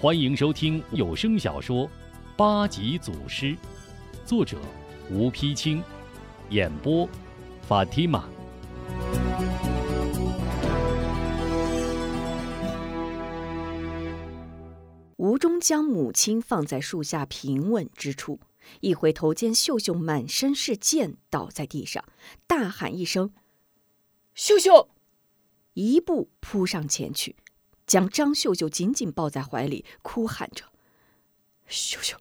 欢迎收听有声小说《八级祖师》，作者吴丕清，演播法蒂玛。吴忠将母亲放在树下平稳之处，一回头见秀秀满身是剑，倒在地上，大喊一声：“秀秀！”一步扑上前去，将张秀秀紧紧抱在怀里，哭喊着：“秀秀，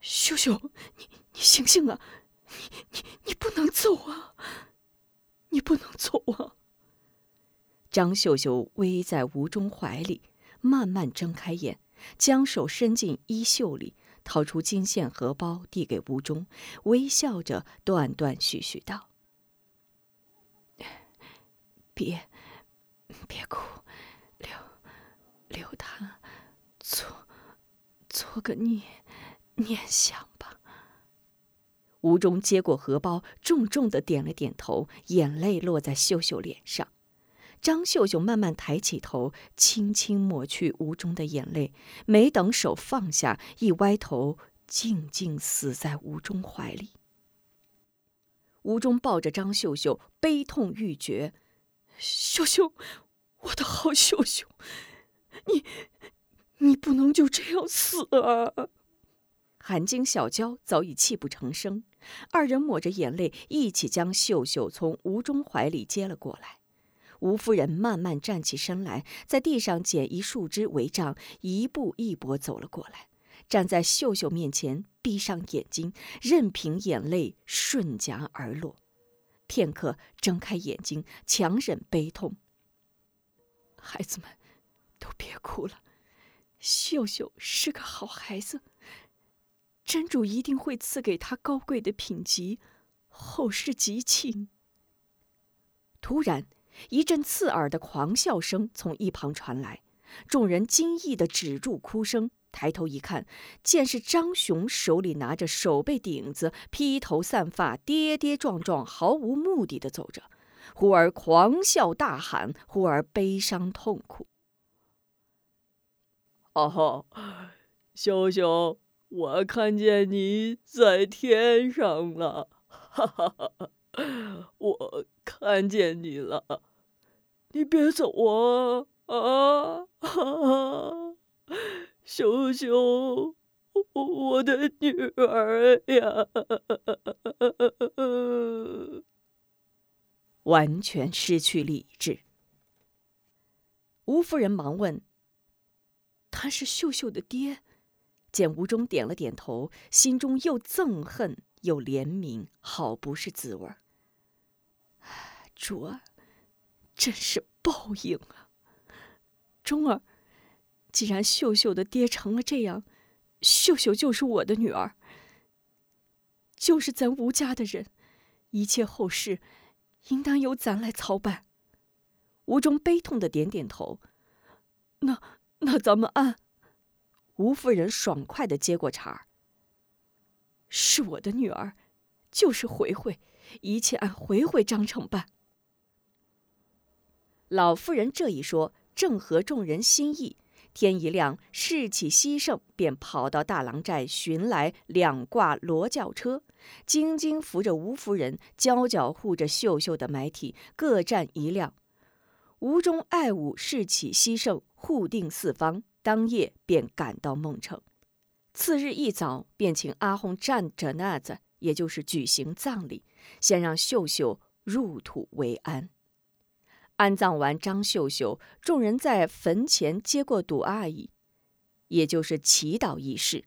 秀秀，你你醒醒啊！你你你不能走啊！你不能走啊！”张秀秀偎在吴中怀里，慢慢睁开眼。将手伸进衣袖里，掏出金线荷包，递给吴中，微笑着断断续续道：“别，别哭，留，留他，做，做个念，念想吧。”吴中接过荷包，重重的点了点头，眼泪落在秀秀脸上。张秀秀慢慢抬起头，轻轻抹去吴中的眼泪，没等手放下，一歪头，静静死在吴中怀里。吴中抱着张秀秀，悲痛欲绝：“秀秀，我的好秀秀，不能就这样死啊！”韩晶、小娇早已泣不成声，二人抹着眼泪，一起将秀秀从吴中怀里接了过来。吴夫人慢慢站起身来，在地上捡一树枝为杖，一步一跛走了过来，站在秀秀面前，闭上眼睛，任凭眼泪顺颊而落。片刻，睁开眼睛，强忍悲痛。孩子们，都别哭了，秀秀是个好孩子，真主一定会赐给他高贵的品级，后世吉庆。突然。一阵刺耳的狂笑声从一旁传来，众人惊异地止住哭声，抬头一看，见是张雄手里拿着手背顶子，披头散发，跌跌撞撞，毫无目的的走着，忽而狂笑大喊，忽而悲伤痛苦。哦，秀秀，我看见你在天上了，哈哈哈哈。我看见你了，你别走啊啊！秀秀，我的女儿呀！完全失去理智。吴夫人忙问：“他是秀秀的爹？”见吴中点了点头，心中又憎恨又怜悯，好不是滋味儿。主儿，真是报应啊！钟儿，既然秀秀的爹成了这样，秀秀就是我的女儿，就是咱吴家的人，一切后事，应当由咱来操办。吴中悲痛的点点头。那那咱们按。吴夫人爽快的接过茬儿。是我的女儿，就是回回，一切按回回章程办。老妇人这一说，正合众人心意。天一亮，士气稀盛，便跑到大郎寨寻来两挂骡轿车，晶晶扶着吴夫人，娇娇护着秀秀的埋体，各占一辆。吴中爱武士气稀盛，护定四方，当夜便赶到孟城。次日一早，便请阿訇站着那子，也就是举行葬礼，先让秀秀入土为安。安葬完张秀秀，众人在坟前接过赌阿姨，也就是祈祷仪式。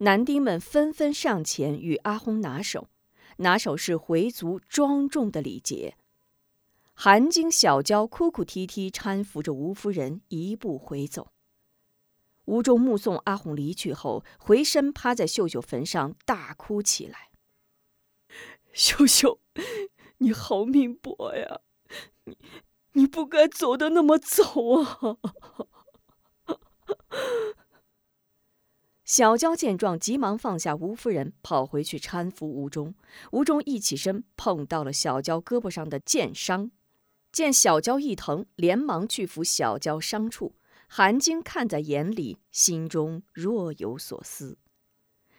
男丁们纷纷上前与阿訇拿手，拿手是回族庄重的礼节。韩晶、小娇哭哭啼啼搀扶着吴夫人一步回走。吴忠目送阿红离去后，回身趴在秀秀坟上大哭起来：“秀秀，你好命薄呀，你。”你不该走的那么早啊！小娇见状，急忙放下吴夫人，跑回去搀扶吴忠。吴忠一起身，碰到了小娇胳膊上的剑伤，见小娇一疼，连忙去扶小娇伤处。韩晶看在眼里，心中若有所思。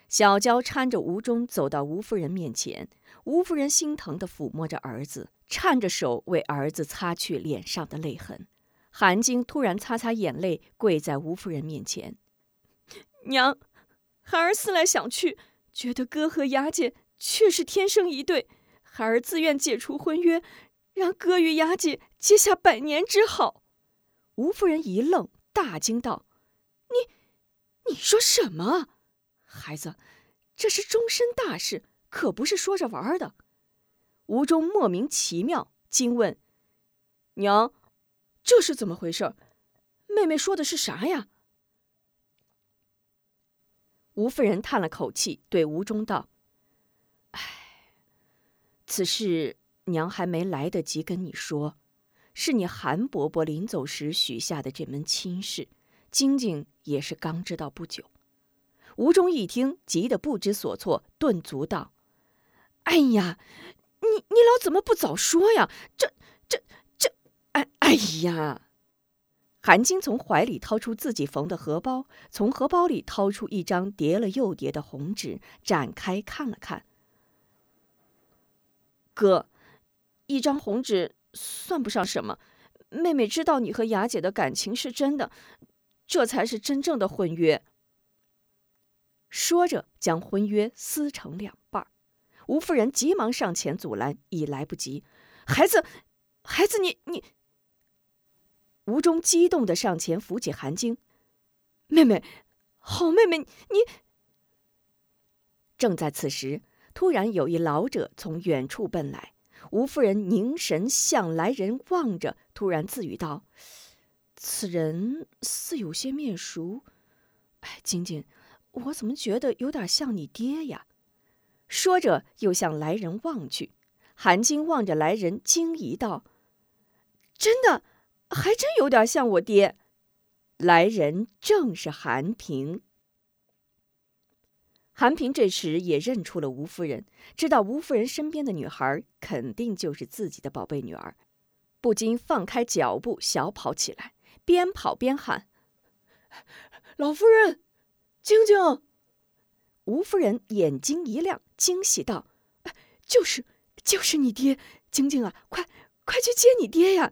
小娇搀着吴忠走到吴夫人面前，吴夫人心疼地抚摸着儿子，颤着手为儿子擦去脸上的泪痕。韩晶突然擦擦眼泪，跪在吴夫人面前：“娘，孩儿思来想去，觉得哥和雅姐确是天生一对，孩儿自愿解除婚约，让哥与雅姐结下百年之好。”吴夫人一愣，大惊道：“你，你说什么？”孩子，这是终身大事，可不是说着玩的。吴中莫名其妙，惊问：“娘，这是怎么回事？妹妹说的是啥呀？”吴夫人叹了口气，对吴中道：“唉，此事娘还没来得及跟你说，是你韩伯伯临走时许下的这门亲事，晶晶也是刚知道不久。”吴忠一听，急得不知所措，顿足道：“哎呀，你你老怎么不早说呀？这这这……哎哎呀！”韩晶从怀里掏出自己缝的荷包，从荷包里掏出一张叠了又叠的红纸，展开看了看。哥，一张红纸算不上什么。妹妹知道你和雅姐的感情是真的，这才是真正的婚约。说着，将婚约撕成两半吴夫人急忙上前阻拦，已来不及。孩子，孩子，你你。吴中激动的上前扶起韩晶，妹妹，好妹妹，你。正在此时，突然有一老者从远处奔来，吴夫人凝神向来人望着，突然自语道：“此人似有些面熟。”哎，晶晶。我怎么觉得有点像你爹呀？说着，又向来人望去。韩晶望着来人，惊疑道：“真的，还真有点像我爹。”来人正是韩平。韩平这时也认出了吴夫人，知道吴夫人身边的女孩肯定就是自己的宝贝女儿，不禁放开脚步，小跑起来，边跑边喊：“老夫人！”晶晶，吴夫人眼睛一亮，惊喜道：“就是，就是你爹，晶晶啊，快快去接你爹呀！”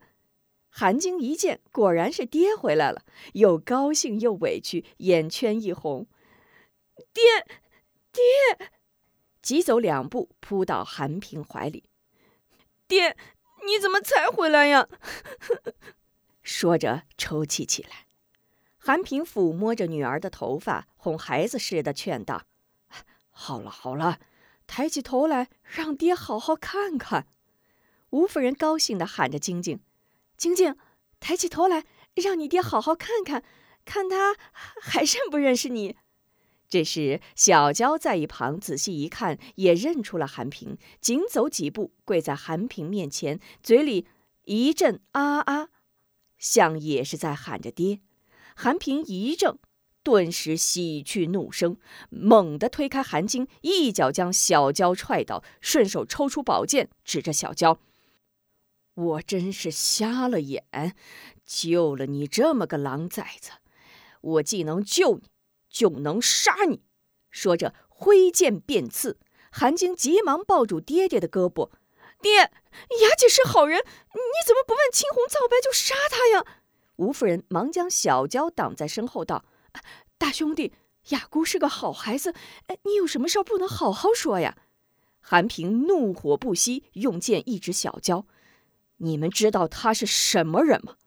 韩晶一见，果然是爹回来了，又高兴又委屈，眼圈一红，爹，爹，急走两步，扑到韩平怀里：“爹，你怎么才回来呀？” 说着抽泣起来。韩平抚摸着女儿的头发，哄孩子似的劝道：“好了好了，抬起头来，让爹好好看看。”吴夫人高兴地喊着：“晶晶，晶晶，抬起头来，让你爹好好看看，看他还认不认识你。”这时，小娇在一旁仔细一看，也认出了韩平，紧走几步，跪在韩平面前，嘴里一阵啊啊，像也是在喊着爹。韩平一怔，顿时喜去怒生，猛地推开韩晶，一脚将小娇踹倒，顺手抽出宝剑，指着小娇：“我真是瞎了眼，救了你这么个狼崽子，我既能救你，就能杀你。”说着挥剑便刺。韩晶急忙抱住爹爹的胳膊：“爹，雅姐是好人，你怎么不问青红皂白就杀她呀？”吴夫人忙将小娇挡在身后，道：“大兄弟，雅姑是个好孩子，你有什么事不能好好说呀？”韩平怒火不息，用剑一指小娇：“你们知道她是什么人吗？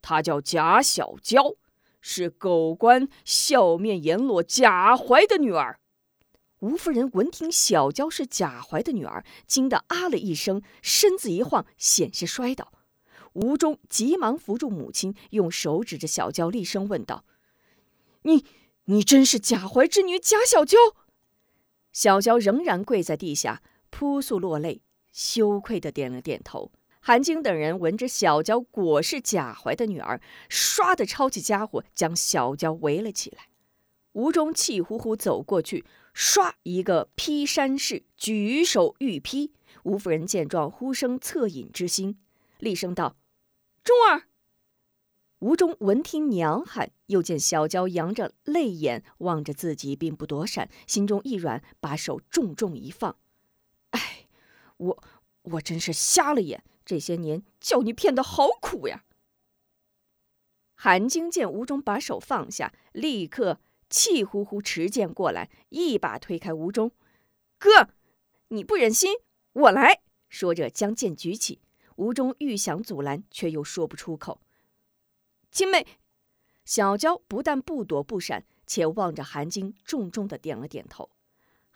她叫贾小娇，是狗官笑面阎罗贾怀的女儿。”吴夫人闻听小娇是贾怀的女儿，惊得啊了一声，身子一晃，险些摔倒。吴中急忙扶住母亲，用手指着小娇，厉声问道：“你，你真是贾怀之女贾小娇？”小娇仍然跪在地下，扑簌落泪，羞愧的点了点头。韩晶等人闻着小娇果是贾怀的女儿，唰的抄起家伙，将小娇围了起来。吴中气呼呼走过去，唰一个劈山式，举手欲劈。吴夫人见状，忽生恻隐之心，厉声道。忠儿，吴中闻听娘喊，又见小娇扬着泪眼望着自己，并不躲闪，心中一软，把手重重一放。哎，我我真是瞎了眼，这些年叫你骗得好苦呀！韩晶见吴忠把手放下，立刻气呼呼持剑过来，一把推开吴忠。哥，你不忍心，我来说着将剑举起。吴忠欲想阻拦，却又说不出口。青妹，小娇不但不躲不闪，且望着韩晶，重重的点了点头。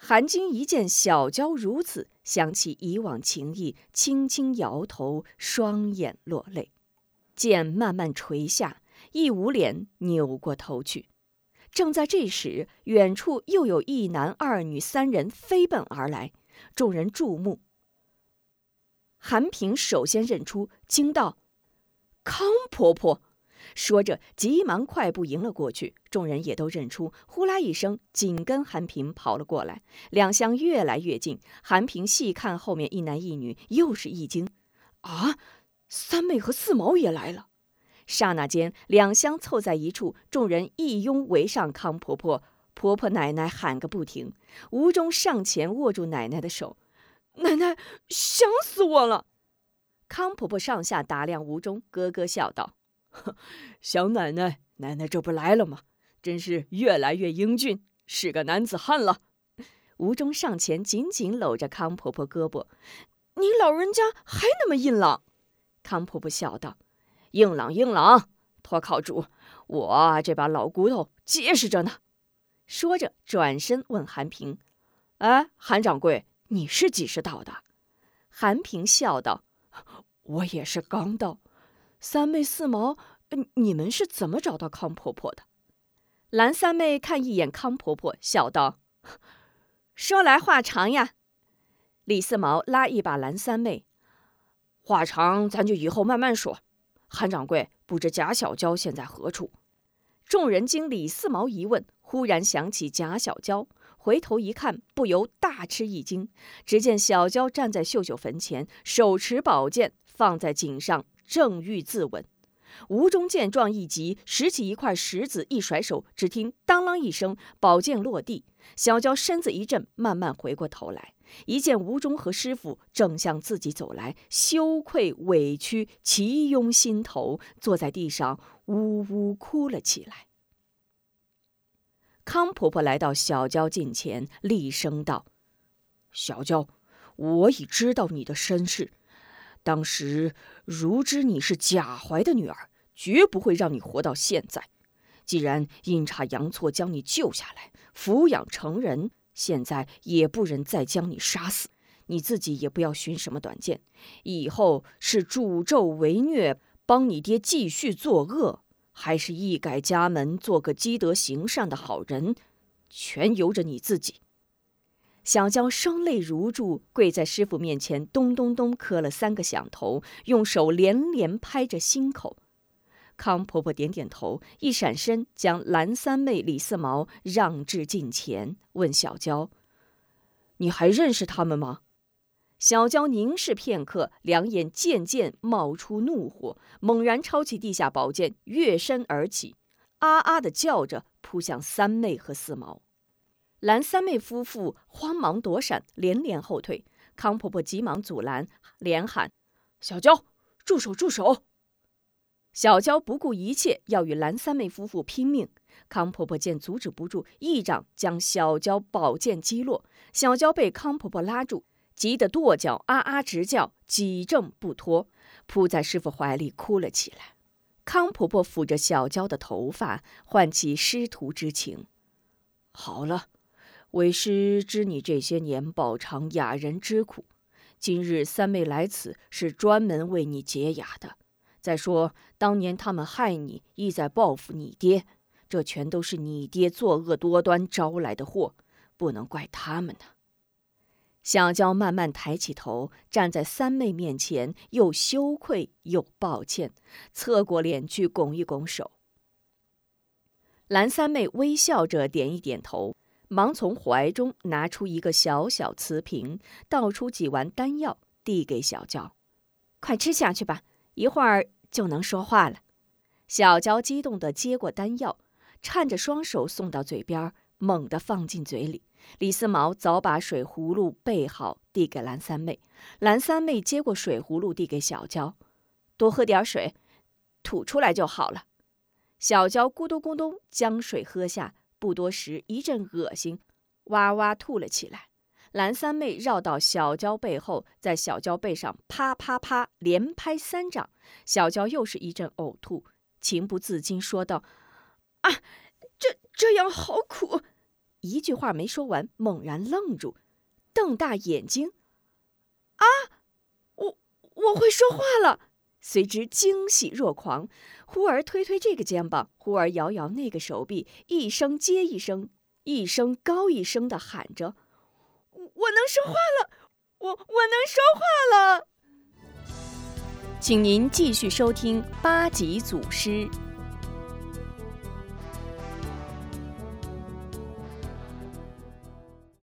韩晶一见小娇如此，想起以往情谊，轻轻摇头，双眼落泪。剑慢慢垂下，一捂脸，扭过头去。正在这时，远处又有一男二女三人飞奔而来，众人注目。韩平首先认出，惊道：“康婆婆！”说着，急忙快步迎了过去。众人也都认出，呼啦一声，紧跟韩平跑了过来。两厢越来越近，韩平细看后面一男一女，又是一惊：“啊，三妹和四毛也来了！”刹那间，两厢凑在一处，众人一拥围上康婆婆。婆婆奶奶喊个不停，吴中上前握住奶奶的手：“奶奶，想死我了！”康婆婆上下打量吴中，咯咯笑道。小奶奶，奶奶这不来了吗？真是越来越英俊，是个男子汉了。吴中上前紧紧搂着康婆婆胳膊：“你老人家还那么硬朗。”康婆婆笑道：“硬朗硬朗，托靠主，我这把老骨头结实着呢。”说着转身问韩平：“哎，韩掌柜，你是几时到的？”韩平笑道：“我也是刚到。”三妹四毛，你们是怎么找到康婆婆的？蓝三妹看一眼康婆婆，笑道：“说来话长呀。”李四毛拉一把蓝三妹：“话长，咱就以后慢慢说。”韩掌柜，不知贾小娇现在何处？众人经李四毛一问，忽然想起贾小娇，回头一看，不由大吃一惊。只见小娇站在秀秀坟前，手持宝剑放在颈上。正欲自刎，吴中见状一急，拾起一块石子，一甩手，只听当啷一声，宝剑落地。小娇身子一震，慢慢回过头来，一见吴中和师傅正向自己走来，羞愧委屈齐拥心头，坐在地上呜呜哭了起来。康婆婆来到小娇近前，厉声道：“小娇，我已知道你的身世。”当时如知你是贾怀的女儿，绝不会让你活到现在。既然阴差阳错将你救下来，抚养成人，现在也不忍再将你杀死。你自己也不要寻什么短见，以后是助纣为虐，帮你爹继续作恶，还是一改家门，做个积德行善的好人，全由着你自己。小娇双泪如注，跪在师傅面前，咚咚咚磕了三个响头，用手连连拍着心口。康婆婆点点头，一闪身，将蓝三妹、李四毛让至近前，问小娇：“你还认识他们吗？”小娇凝视片刻，两眼渐渐冒出怒火，猛然抄起地下宝剑，跃身而起，啊啊的叫着扑向三妹和四毛。蓝三妹夫妇慌忙躲闪，连连后退。康婆婆急忙阻拦，连喊：“小娇，住手！住手！”小娇不顾一切要与蓝三妹夫妇拼命。康婆婆见阻止不住，一掌将小娇宝剑击落。小娇被康婆婆拉住，急得跺脚，啊啊直叫，几挣不脱，扑在师傅怀里哭了起来。康婆婆抚着小娇的头发，唤起师徒之情。好了。为师知你这些年饱尝哑人之苦，今日三妹来此是专门为你解哑的。再说当年他们害你，意在报复你爹，这全都是你爹作恶多端招来的祸，不能怪他们呢。小娇慢慢抬起头，站在三妹面前，又羞愧又抱歉，侧过脸去拱一拱手。蓝三妹微笑着点一点头。忙从怀中拿出一个小小瓷瓶，倒出几丸丹药，递给小娇：“快吃下去吧，一会儿就能说话了。”小娇激动地接过丹药，颤着双手送到嘴边，猛地放进嘴里。李思毛早把水葫芦备好，递给蓝三妹。蓝三妹接过水葫芦，递给小娇：“多喝点水，吐出来就好了。”小娇咕咚咕咚将水喝下，不多时一阵恶心，哇哇吐了起来。蓝三妹绕到小娇背后，在小娇背上啪啪啪连拍三掌，小娇又是一阵呕吐，情不自禁说道：“啊，这这样好苦。”一句话没说完，猛然愣住，瞪大眼睛：“啊，我我会说话了！”随之惊喜若狂，忽而推推这个肩膀，忽而摇摇那个手臂，一声接一声，一声高一声的喊着：“我我能说话了！我我能说话了！”请您继续收听八级祖师。